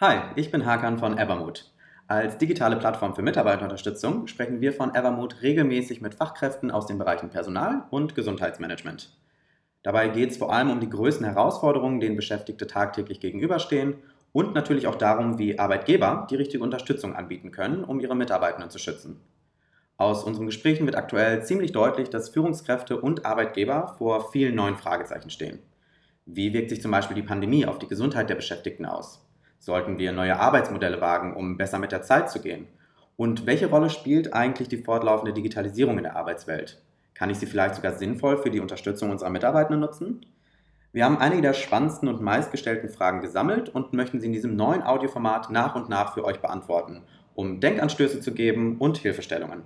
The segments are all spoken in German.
Hi, ich bin Hakan von Evermood. Als digitale Plattform für Mitarbeiterunterstützung sprechen wir von Evermood regelmäßig mit Fachkräften aus den Bereichen Personal und Gesundheitsmanagement. Dabei geht es vor allem um die größten Herausforderungen, denen Beschäftigte tagtäglich gegenüberstehen und natürlich auch darum, wie Arbeitgeber die richtige Unterstützung anbieten können, um ihre Mitarbeitenden zu schützen. Aus unseren Gesprächen wird aktuell ziemlich deutlich, dass Führungskräfte und Arbeitgeber vor vielen neuen Fragezeichen stehen. Wie wirkt sich zum Beispiel die Pandemie auf die Gesundheit der Beschäftigten aus? Sollten wir neue Arbeitsmodelle wagen, um besser mit der Zeit zu gehen? Und welche Rolle spielt eigentlich die fortlaufende Digitalisierung in der Arbeitswelt? Kann ich sie vielleicht sogar sinnvoll für die Unterstützung unserer Mitarbeitenden nutzen? Wir haben einige der spannendsten und meistgestellten Fragen gesammelt und möchten sie in diesem neuen Audioformat nach und nach für euch beantworten, um Denkanstöße zu geben und Hilfestellungen.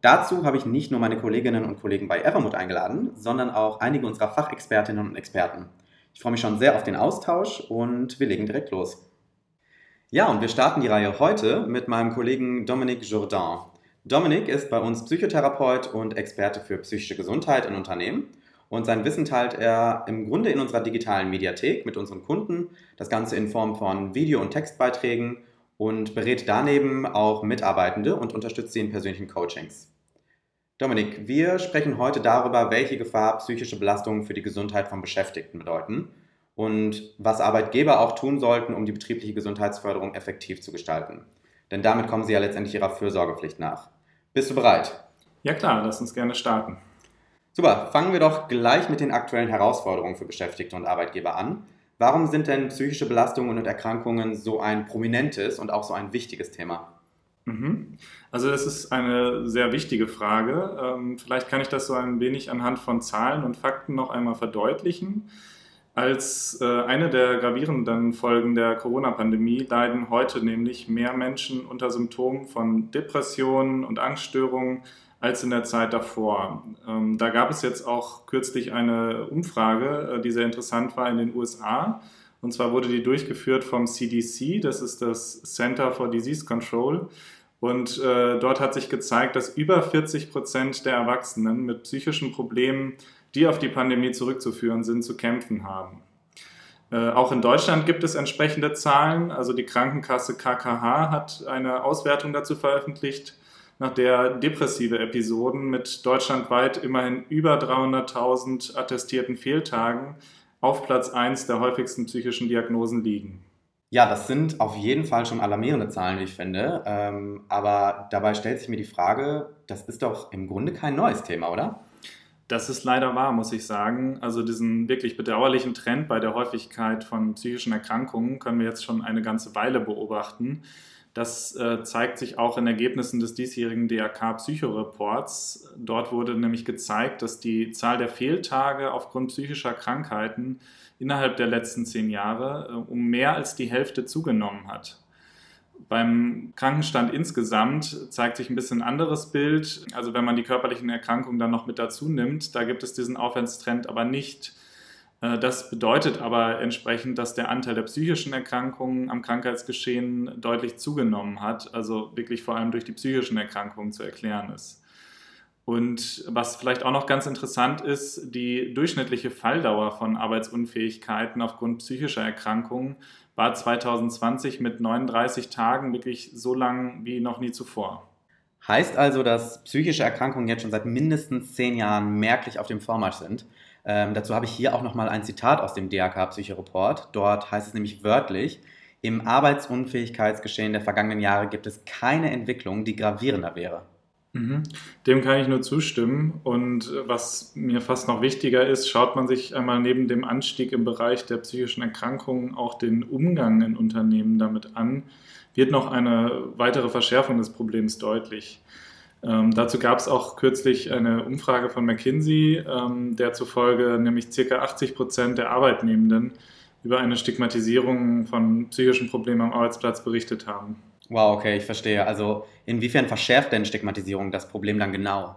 Dazu habe ich nicht nur meine Kolleginnen und Kollegen bei Evermood eingeladen, sondern auch einige unserer Fachexpertinnen und Experten. Ich freue mich schon sehr auf den Austausch und wir legen direkt los. Ja, und wir starten die Reihe heute mit meinem Kollegen Dominique Jourdain. Dominique ist bei uns Psychotherapeut und Experte für psychische Gesundheit in Unternehmen. Und sein Wissen teilt er im Grunde in unserer digitalen Mediathek mit unseren Kunden. Das Ganze in Form von Video- und Textbeiträgen und berät daneben auch Mitarbeitende und unterstützt sie in persönlichen Coachings. Dominik, wir sprechen heute darüber, welche Gefahr psychische Belastungen für die Gesundheit von Beschäftigten bedeuten und was Arbeitgeber auch tun sollten, um die betriebliche Gesundheitsförderung effektiv zu gestalten. Denn damit kommen sie ja letztendlich ihrer Fürsorgepflicht nach. Bist du bereit? Ja klar, lass uns gerne starten. Super, fangen wir doch gleich mit den aktuellen Herausforderungen für Beschäftigte und Arbeitgeber an. Warum sind denn psychische Belastungen und Erkrankungen so ein prominentes und auch so ein wichtiges Thema? Mhm. Also das ist eine sehr wichtige Frage. Ähm, vielleicht kann ich das so ein wenig anhand von Zahlen und Fakten noch einmal verdeutlichen. Als äh, eine der gravierenden Folgen der Corona-Pandemie leiden heute nämlich mehr Menschen unter Symptomen von Depressionen und Angststörungen als in der Zeit davor. Ähm, da gab es jetzt auch kürzlich eine Umfrage, äh, die sehr interessant war in den USA. Und zwar wurde die durchgeführt vom CDC, das ist das Center for Disease Control. Und äh, dort hat sich gezeigt, dass über 40 Prozent der Erwachsenen mit psychischen Problemen, die auf die Pandemie zurückzuführen sind, zu kämpfen haben. Äh, auch in Deutschland gibt es entsprechende Zahlen. Also die Krankenkasse KKH hat eine Auswertung dazu veröffentlicht, nach der depressive Episoden mit deutschlandweit immerhin über 300.000 attestierten Fehltagen auf Platz 1 der häufigsten psychischen Diagnosen liegen. Ja, das sind auf jeden Fall schon alarmierende Zahlen, wie ich finde. Ähm, aber dabei stellt sich mir die Frage, das ist doch im Grunde kein neues Thema, oder? Das ist leider wahr, muss ich sagen. Also diesen wirklich bedauerlichen Trend bei der Häufigkeit von psychischen Erkrankungen können wir jetzt schon eine ganze Weile beobachten. Das äh, zeigt sich auch in Ergebnissen des diesjährigen DRK Psychoreports. Dort wurde nämlich gezeigt, dass die Zahl der Fehltage aufgrund psychischer Krankheiten innerhalb der letzten zehn Jahre äh, um mehr als die Hälfte zugenommen hat. Beim Krankenstand insgesamt zeigt sich ein bisschen ein anderes Bild. Also wenn man die körperlichen Erkrankungen dann noch mit dazu nimmt, da gibt es diesen Aufwärtstrend aber nicht. Äh, das bedeutet aber entsprechend, dass der Anteil der psychischen Erkrankungen am Krankheitsgeschehen deutlich zugenommen hat, also wirklich vor allem durch die psychischen Erkrankungen zu erklären ist. Und was vielleicht auch noch ganz interessant ist, die durchschnittliche Falldauer von Arbeitsunfähigkeiten aufgrund psychischer Erkrankungen war 2020 mit 39 Tagen wirklich so lang wie noch nie zuvor. Heißt also, dass psychische Erkrankungen jetzt schon seit mindestens zehn Jahren merklich auf dem Vormarsch sind. Ähm, dazu habe ich hier auch nochmal ein Zitat aus dem DAK Psychoreport. Dort heißt es nämlich wörtlich, im Arbeitsunfähigkeitsgeschehen der vergangenen Jahre gibt es keine Entwicklung, die gravierender wäre. Mhm. Dem kann ich nur zustimmen. Und was mir fast noch wichtiger ist, schaut man sich einmal neben dem Anstieg im Bereich der psychischen Erkrankungen auch den Umgang in Unternehmen damit an, wird noch eine weitere Verschärfung des Problems deutlich. Ähm, dazu gab es auch kürzlich eine Umfrage von McKinsey, ähm, der zufolge nämlich ca. 80 Prozent der Arbeitnehmenden über eine Stigmatisierung von psychischen Problemen am Arbeitsplatz berichtet haben. Wow, okay, ich verstehe. Also inwiefern verschärft denn Stigmatisierung das Problem dann genau?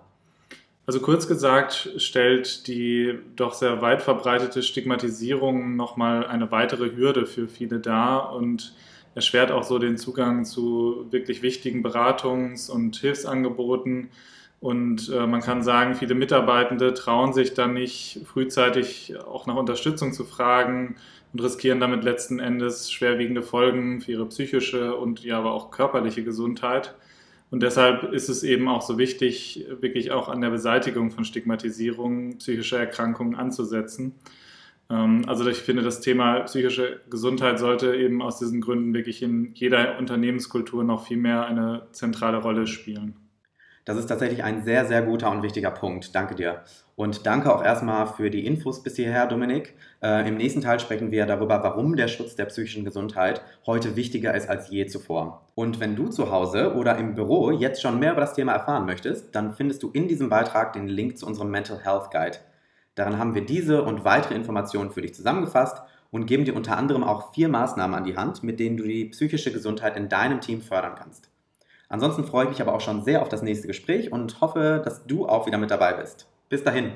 Also kurz gesagt stellt die doch sehr weit verbreitete Stigmatisierung nochmal eine weitere Hürde für viele dar und erschwert auch so den Zugang zu wirklich wichtigen Beratungs- und Hilfsangeboten. Und äh, man kann sagen, viele Mitarbeitende trauen sich dann nicht frühzeitig auch nach Unterstützung zu fragen, und riskieren damit letzten Endes schwerwiegende Folgen für ihre psychische und ja aber auch körperliche Gesundheit. Und deshalb ist es eben auch so wichtig, wirklich auch an der Beseitigung von Stigmatisierung psychischer Erkrankungen anzusetzen. Ähm, also ich finde, das Thema psychische Gesundheit sollte eben aus diesen Gründen wirklich in jeder Unternehmenskultur noch viel mehr eine zentrale Rolle spielen. Das ist tatsächlich ein sehr, sehr guter und wichtiger Punkt. Danke dir. Und danke auch erstmal für die Infos bis hierher, Dominik. Äh, Im nächsten Teil sprechen wir darüber, warum der Schutz der psychischen Gesundheit heute wichtiger ist als je zuvor. Und wenn du zu Hause oder im Büro jetzt schon mehr über das Thema erfahren möchtest, dann findest du in diesem Beitrag den Link zu unserem Mental Health Guide. Darin haben wir diese und weitere Informationen für dich zusammengefasst und geben dir unter anderem auch vier Maßnahmen an die Hand, mit denen du die psychische Gesundheit in deinem Team fördern kannst. Ansonsten freue ich mich aber auch schon sehr auf das nächste Gespräch und hoffe, dass du auch wieder mit dabei bist. Bis dahin.